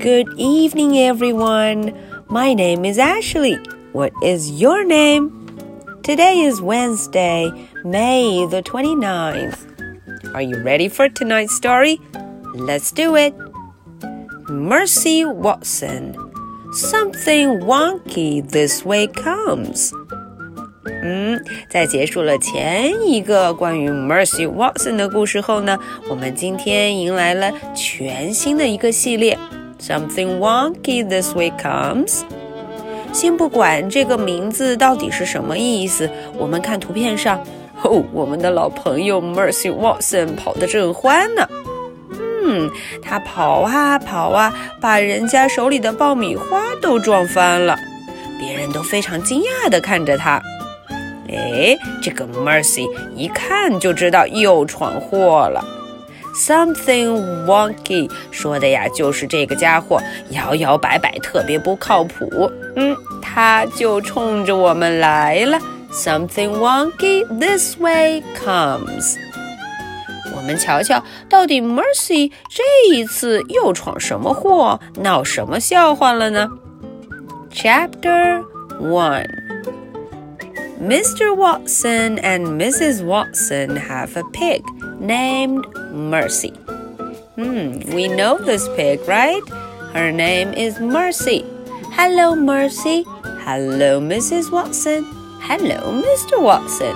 Good evening, everyone. My name is Ashley. What is your name? Today is Wednesday, May the 29th. Are you ready for tonight's story? Let's do it. Mercy Watson. Something wonky this way comes. 嗯，在结束了前一个关于 Mercy Watson 的故事后呢，我们今天迎来了全新的一个系列。 Something wonky this way comes。先不管这个名字到底是什么意思，我们看图片上，哦，我们的老朋友 Mercy Watson 跑得正欢呢。嗯，他跑啊跑啊，把人家手里的爆米花都撞翻了，别人都非常惊讶地看着他。哎，这个 Mercy 一看就知道又闯祸了。Something wonky 说的呀，就是这个家伙摇摇摆摆，特别不靠谱。嗯，他就冲着我们来了。Something wonky this way comes。我们瞧瞧，到底 Mercy 这一次又闯什么祸，闹什么笑话了呢？Chapter One。Mr. Watson and Mrs. Watson have a pig named Mercy. Hmm, we know this pig, right? Her name is Mercy. Hello, Mercy. Hello, Mrs. Watson. Hello, Mr. Watson.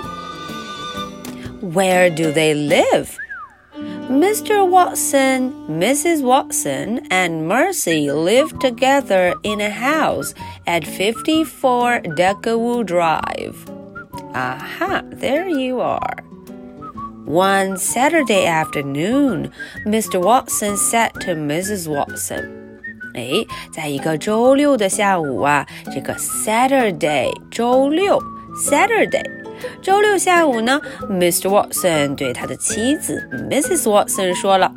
Where do they live? Mr. Watson, Mrs. Watson, and Mercy live together in a house at 54 Deckawoo Drive. Aha, there you are. One Saturday afternoon, Mr. Watson said to Mrs. Watson. 哎，在一个周六的下午啊，这个 Saturday 周六 Saturday 周六下午呢，Mr. Watson 对他的妻子 Mrs. Watson 说了：“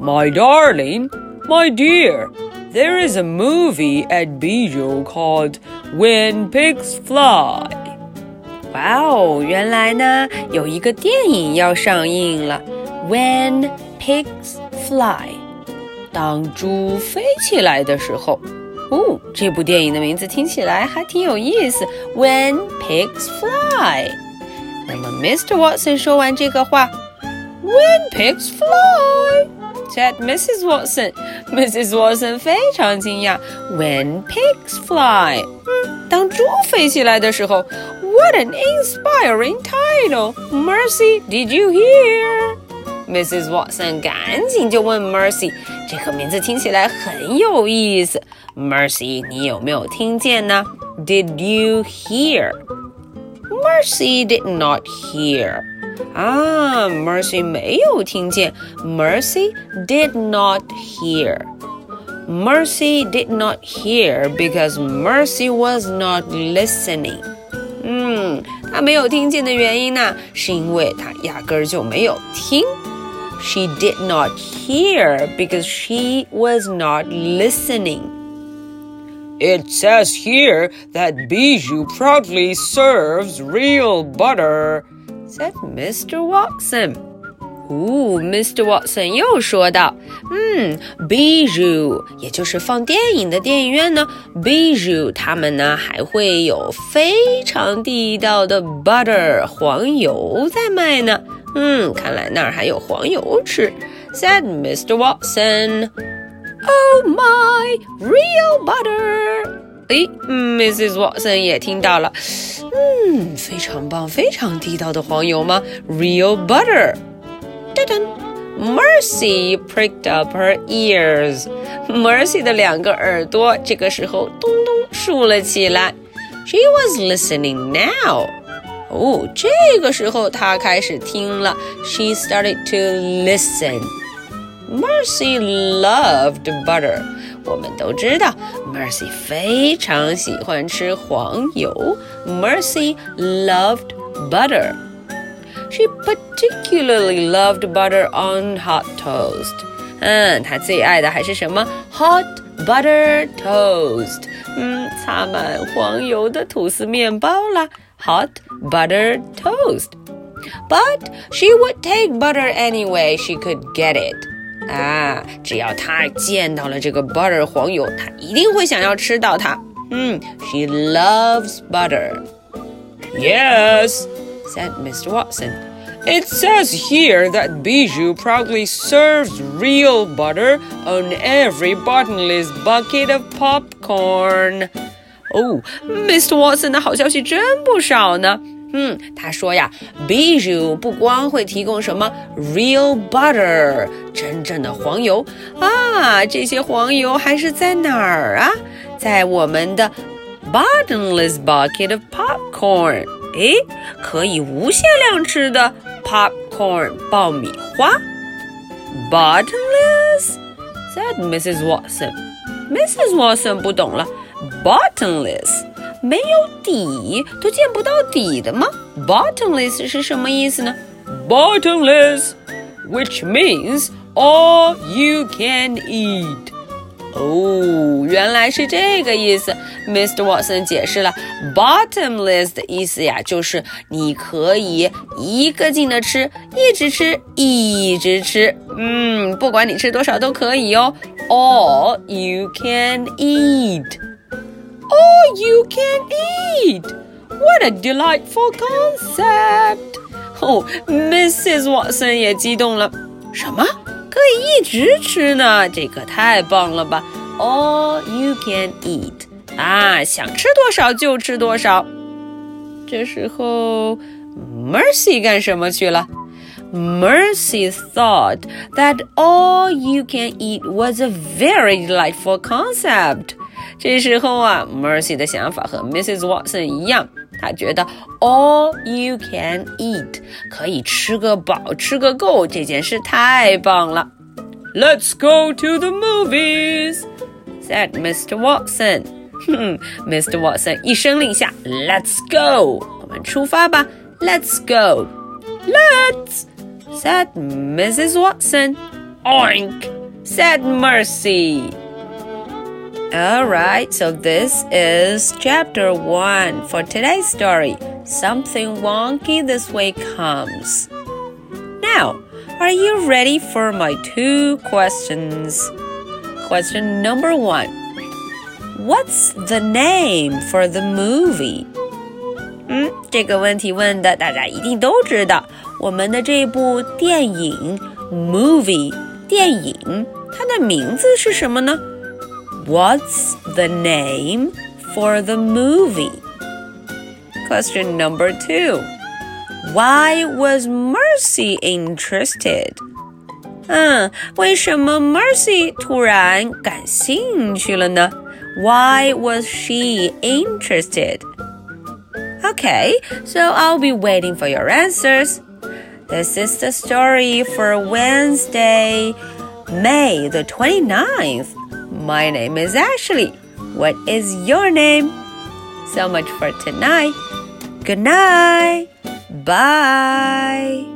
My darling, my dear, there is a movie at Bijou called When Pigs Fly.” 哇哦，原来呢有一个电影要上映了，《When Pigs Fly》，当猪飞起来的时候。哦，这部电影的名字听起来还挺有意思，《When Pigs Fly》。那么，Mr. Watson 说完这个话，When pigs fly。said Mrs. Watson. Mrs. Watson 非常惊讶。When pigs fly，嗯，当猪飞起来的时候。 What an inspiring title! Mercy, did you hear? Mrs. Watson 赶紧就问 Mercy，这个名字听起来很有意思。Mercy，你有没有听见呢？Did you hear? Mercy did not hear. 啊，Mercy 没有听见。Mercy did not hear. Mercy did not hear because Mercy was not listening. 嗯，他没有听见的原因呢，是因为他压根儿就没有听。She did not hear because she was not listening. It says here that Bijou proudly serves real butter, said Mr. Watson. 哦，Mr. Watson 又说道：“嗯，Bijou，也就是放电影的电影院呢，Bijou 他们呢还会有非常地道的 butter 黄油在卖呢。嗯，看来那儿还有黄油吃。” Said Mr. Watson. Oh my, real butter！诶，Mrs. Watson 也听到了。嗯，非常棒，非常地道的黄油吗？Real butter。Mercy pricked up her ears. Mercy 的两个耳朵这个时候咚咚竖了起来。She was listening now. 哦，这个时候她开始听了。She started to listen. Mercy loved butter. 我们都知道，Mercy 非常喜欢吃黄油。Mercy loved butter. She particularly loved butter on hot toast. 嗯，她最爱的还是什么？Hot butter toast。嗯，擦满黄油的吐司面包啦。Hot butter toast. But she would take butter anyway she could get it. 啊，只要他见到了这个 butter 黄油，他一定会想要吃到它。嗯，She loves butter. Yes, said Mr. Watson. It says here that Bijou proudly serves real butter on every bottomless bucket of popcorn. 哦，Mr. Watson 的好消息真不少呢。嗯，他说呀，Bijou 不光会提供什么 real butter 真正的黄油啊，这些黄油还是在哪儿啊？在我们的 bottomless bucket of popcorn，诶，可以无限量吃的 popcorn 爆米花。Bottomless said Mrs. Watson. Mrs. Watson 不懂了，bottomless。没有底都见不到底的吗？Bottomless 是什么意思呢？Bottomless, which means all you can eat. 哦，原来是这个意思。Mr. Watson 解释了，bottomless 的意思呀，就是你可以一个劲的吃，一直吃，一直吃。嗯，不管你吃多少都可以哦。All you can eat. All you can eat! What a delightful concept! 哦，Mrs. Watson 也激动了。什么？ 可以一直吃呢？这可太棒了吧！All you can eat 啊，想吃多少就吃多少。这时候，Mercy 干什么去了？Mercy thought that all you can eat was a very delightful concept. 这时候啊，Mercy 的想法和 Mrs. Watson 一样， 她觉得 all you can eat 可以吃个饱、吃个够，这件事太棒了。Let's go to the movies," said Mr. Watson. 哼，Mr. Watson 一声令下，Let's go，我们出发吧。Let's go. Let's, said Mrs. Watson. Oink, said Mercy. Alright, so this is chapter 1 for today's story. Something wonky this way comes. Now, are you ready for my two questions? Question number 1 What's the name for the movie? 嗯，这个问题问的大家一定都知道。我们的这部电影 movie 电影，它的名字是什么呢 ？What's the name for the movie? Question number two. Why was Mercy interested? 嗯，为什么 Mercy 突然感兴趣了呢？Why was she interested? Okay, so I'll be waiting for your answers. This is the story for Wednesday, May the 29th. My name is Ashley. What is your name? So much for tonight. Good night. Bye.